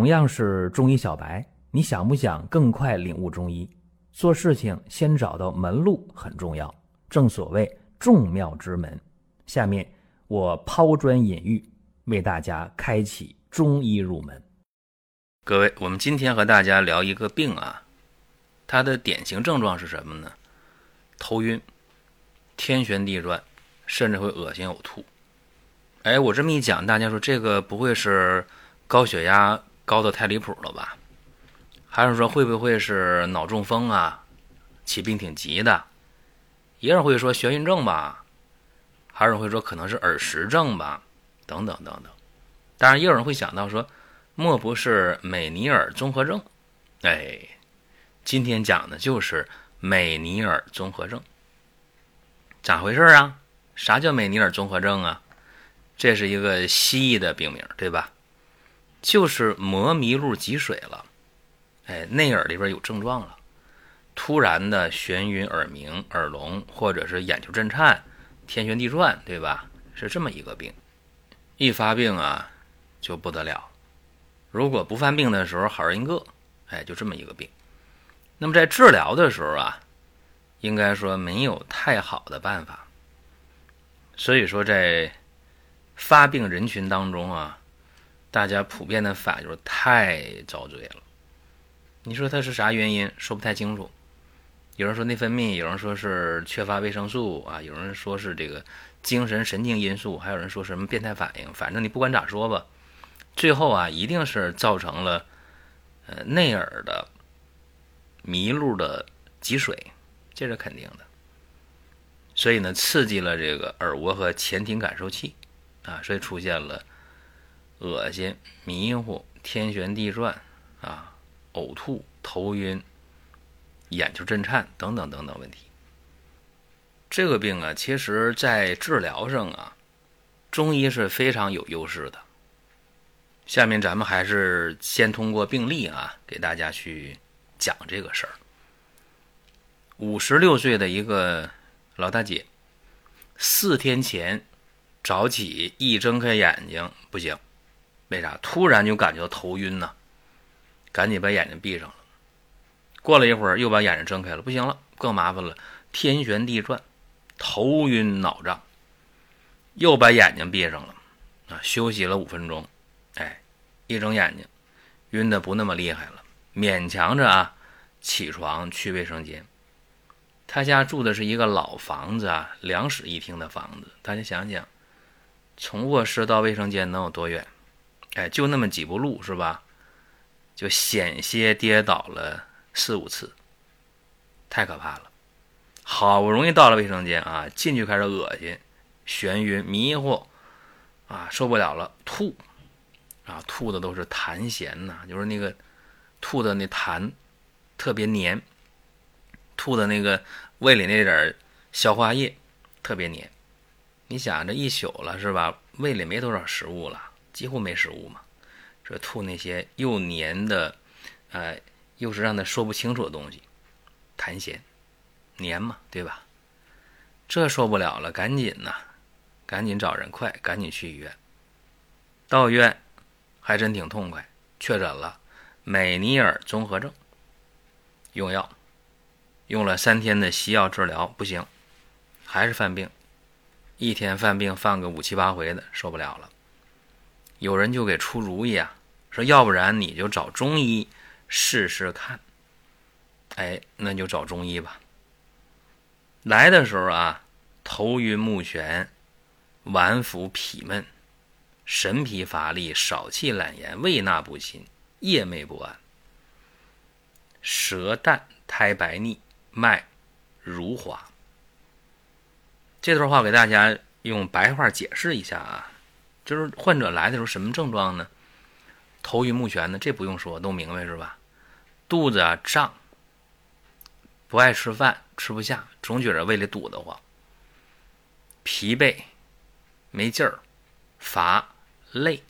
同样是中医小白，你想不想更快领悟中医？做事情先找到门路很重要，正所谓众妙之门。下面我抛砖引玉，为大家开启中医入门。各位，我们今天和大家聊一个病啊，它的典型症状是什么呢？头晕、天旋地转，甚至会恶心呕吐。哎，我这么一讲，大家说这个不会是高血压？高的太离谱了吧？还是说会不会是脑中风啊？起病挺急的。也有人会说眩晕症吧，还是会说可能是耳石症吧，等等等等。当然，也有人会想到说，莫不是美尼尔综合症？哎，今天讲的就是美尼尔综合症。咋回事啊？啥叫美尼尔综合症啊？这是一个西医的病名，对吧？就是磨迷路积水了，哎，内耳里边有症状了，突然的眩晕、耳鸣、耳聋，或者是眼球震颤、天旋地转，对吧？是这么一个病。一发病啊，就不得了。如果不犯病的时候，好人一个，哎，就这么一个病。那么在治疗的时候啊，应该说没有太好的办法。所以说，在发病人群当中啊。大家普遍的反应就是太遭罪了。你说它是啥原因？说不太清楚。有人说内分泌，有人说是缺乏维生素啊，有人说是这个精神神经因素，还有人说什么变态反应。反正你不管咋说吧，最后啊，一定是造成了呃内耳的迷路的积水，这是肯定的。所以呢，刺激了这个耳蜗和前庭感受器啊，所以出现了。恶心、迷糊、天旋地转，啊，呕吐、头晕、眼球震颤等等等等问题。这个病啊，其实在治疗上啊，中医是非常有优势的。下面咱们还是先通过病例啊，给大家去讲这个事儿。五十六岁的一个老大姐，四天前早起一睁开眼睛不行。为啥？突然就感觉头晕呢？赶紧把眼睛闭上了。过了一会儿，又把眼睛睁开了，不行了，更麻烦了，天旋地转，头晕脑胀。又把眼睛闭上了，啊，休息了五分钟，哎，一睁眼睛，晕的不那么厉害了，勉强着啊，起床去卫生间。他家住的是一个老房子啊，两室一厅的房子，大家想想，从卧室到卫生间能有多远？哎，就那么几步路是吧？就险些跌倒了四五次，太可怕了。好不容易到了卫生间啊，进去开始恶心、眩晕、迷糊啊，受不了了，吐啊，吐的都是痰涎呐，就是那个吐的那痰特别黏，吐的那个胃里那点消化液特别黏。你想这一宿了是吧？胃里没多少食物了。几乎没食物嘛，这吐那些又黏的，呃，又是让他说不清楚的东西，痰涎，黏嘛，对吧？这受不了了，赶紧呐，赶紧找人，快，赶紧去医院。到医院还真挺痛快，确诊了美尼尔综合症，用药，用了三天的西药治疗不行，还是犯病，一天犯病犯个五七八回的，受不了了。有人就给出主意啊，说要不然你就找中医试试看。哎，那就找中医吧。来的时候啊，头晕目眩，脘腹痞闷，神疲乏力，少气懒言，胃纳不辛，夜寐不安，舌淡苔白腻，脉如滑。这段话给大家用白话解释一下啊。就是患者来的时候什么症状呢？头晕目眩的，这不用说都明白是吧？肚子啊胀，不爱吃饭，吃不下，总觉着胃里堵得慌。疲惫，没劲儿，乏累。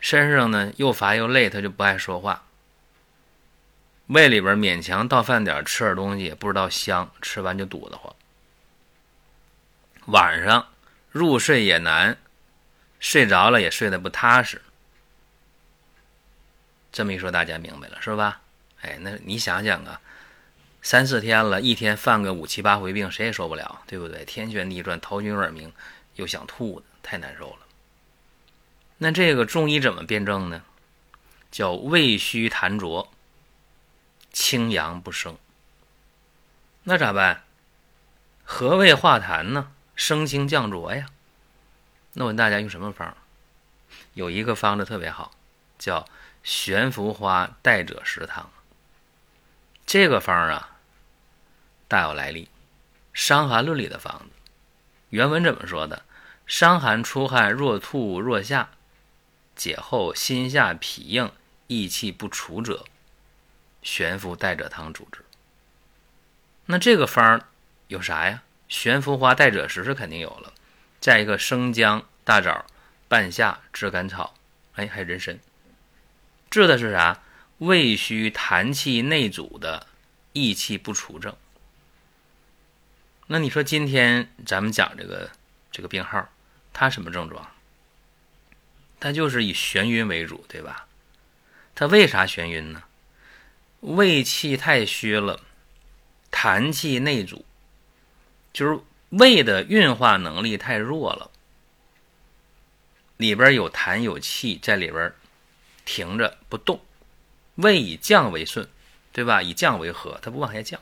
身上呢又乏又累，他就不爱说话。胃里边勉强到饭点吃点东西，不知道香，吃完就堵得慌。晚上入睡也难。睡着了也睡得不踏实，这么一说，大家明白了是吧？哎，那你想想啊，三四天了，一天犯个五七八回病，谁也受不了，对不对？天旋地转，头晕耳鸣，又想吐，太难受了。那这个中医怎么辨证呢？叫胃虚痰浊，清阳不升。那咋办？和胃化痰呢？升清降浊呀。那我问大家用什么方？有一个方子特别好，叫悬浮花代赭石汤。这个方啊，大有来历，《伤寒论》里的方子。原文怎么说的？伤寒出汗，若吐若下，解后心下痞硬，益气不除者，悬浮代赭汤主之。那这个方有啥呀？悬浮花代赭石是肯定有了。再一个生姜、大枣、半夏、炙甘草，哎，还有人参，治的是啥？胃虚痰气内阻的益气不除症。那你说今天咱们讲这个这个病号，它什么症状？它就是以眩晕为主，对吧？它为啥眩晕呢？胃气太虚了，痰气内阻，就是。胃的运化能力太弱了，里边有痰有气在里边停着不动，胃以降为顺，对吧？以降为和，它不往下降，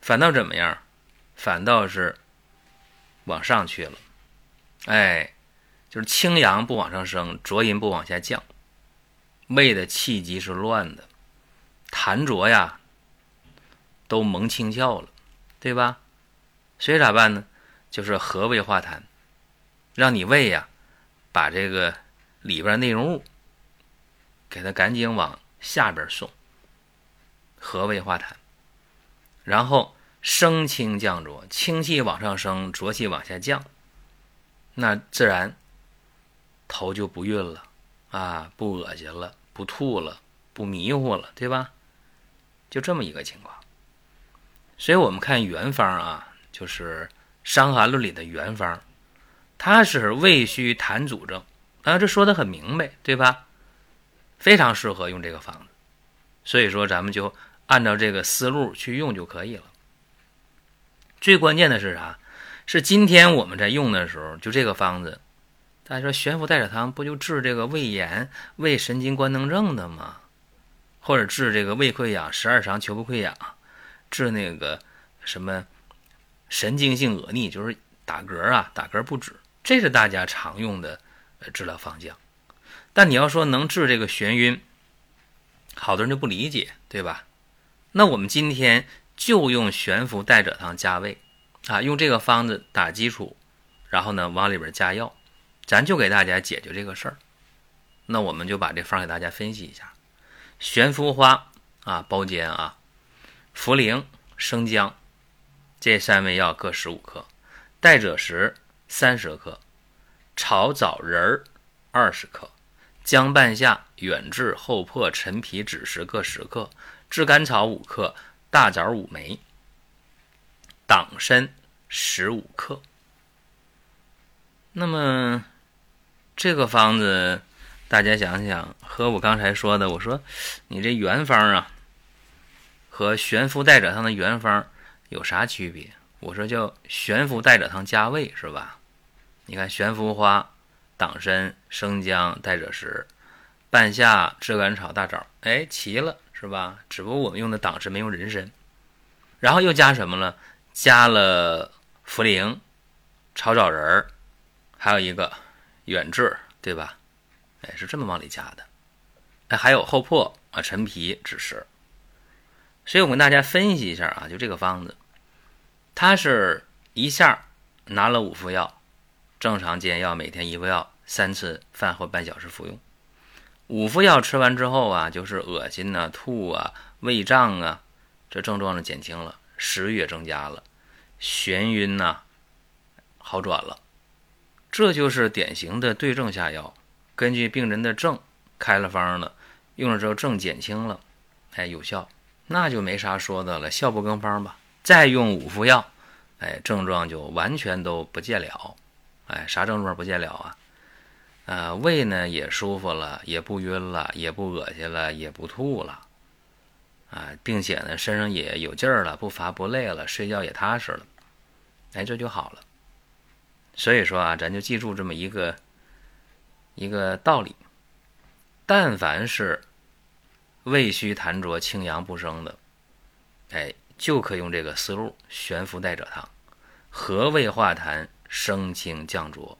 反倒怎么样？反倒是往上去了，哎，就是清阳不往上升，浊阴不往下降，胃的气机是乱的，痰浊呀都蒙清窍了，对吧？所以咋办呢？就是和胃化痰，让你胃呀，把这个里边内容物给它赶紧往下边送，和胃化痰，然后升清降浊，清气往上升，浊气往下降，那自然头就不晕了啊，不恶心了，不吐了，不迷糊了，对吧？就这么一个情况。所以我们看原方啊。就是《伤寒论》里的原方，它是胃虚痰阻症啊，这说的很明白，对吧？非常适合用这个方子，所以说咱们就按照这个思路去用就可以了。最关键的是啥？是今天我们在用的时候，就这个方子，大家说悬浮代赭汤不就治这个胃炎、胃神经官能症的吗？或者治这个胃溃疡、十二肠球部溃疡，治那个什么？神经性恶逆就是打嗝啊，打嗝不止，这是大家常用的呃治疗方向。但你要说能治这个眩晕，好多人就不理解，对吧？那我们今天就用悬浮代赭汤加味啊，用这个方子打基础，然后呢往里边加药，咱就给大家解决这个事儿。那我们就把这方给大家分析一下：悬浮花啊，包煎啊，茯苓、生姜。这三味药各十五克，代赭石三十克，炒枣仁儿二十克，姜半夏、远志、厚朴、陈皮、枳实各十克，炙甘草五克，大枣五枚，党参十五克。那么这个方子，大家想想，和我刚才说的，我说你这原方啊，和悬浮代赭汤的原方。有啥区别？我说叫悬浮代赭汤加味是吧？你看悬浮花、党参、生姜、代赭石、半夏、炙甘草、大枣，哎，齐了是吧？只不过我们用的党参没用人参，然后又加什么了？加了茯苓、炒枣仁儿，还有一个远志，对吧？哎，是这么往里加的。哎，还有厚朴啊、陈皮、枳实。所以我跟大家分析一下啊，就这个方子。他是一下拿了五副药，正常煎药，每天一副药，三次饭后半小时服用。五副药吃完之后啊，就是恶心呐、吐啊、胃胀啊，这症状呢减轻了，食欲也增加了，眩晕呐好转了。这就是典型的对症下药，根据病人的症开了方了，用了之后症减轻了，哎有效，那就没啥说的了，效不更方吧。再用五副药，哎，症状就完全都不见了，哎，啥症状不见了啊？啊，胃呢也舒服了，也不晕了，也不恶心了，也不吐了，啊，并且呢身上也有劲儿了，不乏不累了，睡觉也踏实了，哎，这就好了。所以说啊，咱就记住这么一个一个道理：但凡是胃虚痰浊、清阳不生的，哎，就可用这个思路悬浮带者汤，和胃化痰、升清降浊。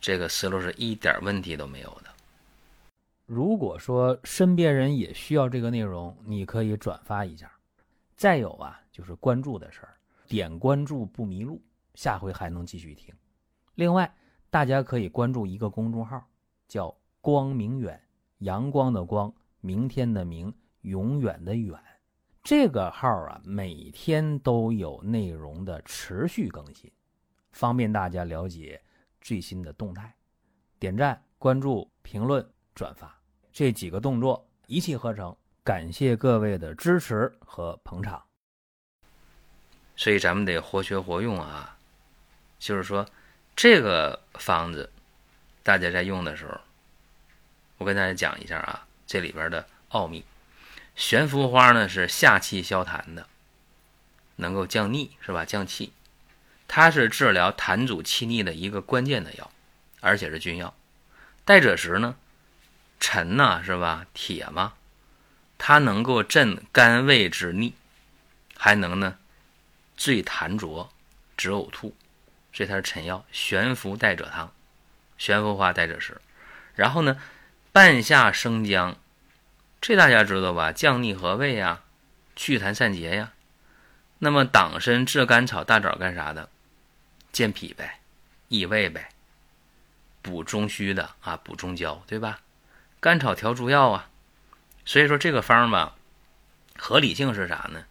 这个思路是一点问题都没有的。如果说身边人也需要这个内容，你可以转发一下。再有啊，就是关注的事儿，点关注不迷路，下回还能继续听。另外，大家可以关注一个公众号，叫“光明远”，阳光的光，明天的明，永远的远。这个号啊，每天都有内容的持续更新，方便大家了解。最新的动态，点赞、关注、评论、转发这几个动作一气呵成，感谢各位的支持和捧场。所以咱们得活学活用啊，就是说这个方子，大家在用的时候，我跟大家讲一下啊，这里边的奥秘。悬浮花呢是下气消痰的，能够降逆是吧？降气。它是治疗痰阻气逆的一个关键的药，而且是君药。代赭石呢，沉呐是吧？铁嘛，它能够镇肝胃之逆，还能呢醉痰浊、止呕吐，所以它是沉药。悬浮代赭汤，悬浮花代赭石，然后呢半夏生姜，这大家知道吧？降逆和胃呀，祛痰散结呀。那么党参、炙甘草、大枣干啥的？健脾呗，益胃呗，补中虚的啊，补中焦，对吧？甘草调诸药啊，所以说这个方吧，合理性是啥呢？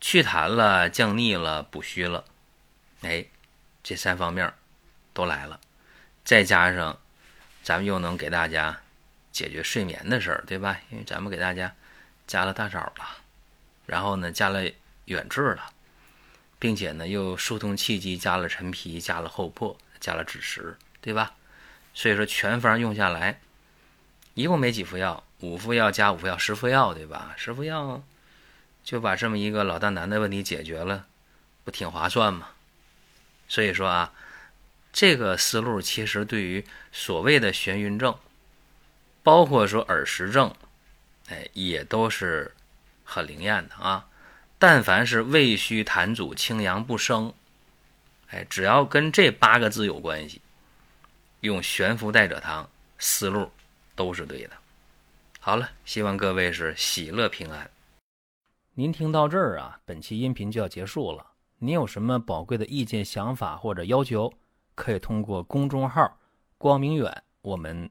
祛痰了，降逆了，补虚了，哎，这三方面都来了，再加上咱们又能给大家解决睡眠的事儿，对吧？因为咱们给大家加了大枣了，然后呢，加了远志了。并且呢，又疏通气机，加了陈皮，加了厚朴，加了枳实，对吧？所以说全方用下来，一共没几副药，五副药加五副药，十副药，对吧？十副药就把这么一个老大难的问题解决了，不挺划算吗？所以说啊，这个思路其实对于所谓的眩晕症，包括说耳石症，哎，也都是很灵验的啊。但凡是胃虚痰阻、清阳不生，哎，只要跟这八个字有关系，用悬浮代赭汤，思路都是对的。好了，希望各位是喜乐平安。您听到这儿啊，本期音频就要结束了。您有什么宝贵的意见、想法或者要求，可以通过公众号“光明远”，我们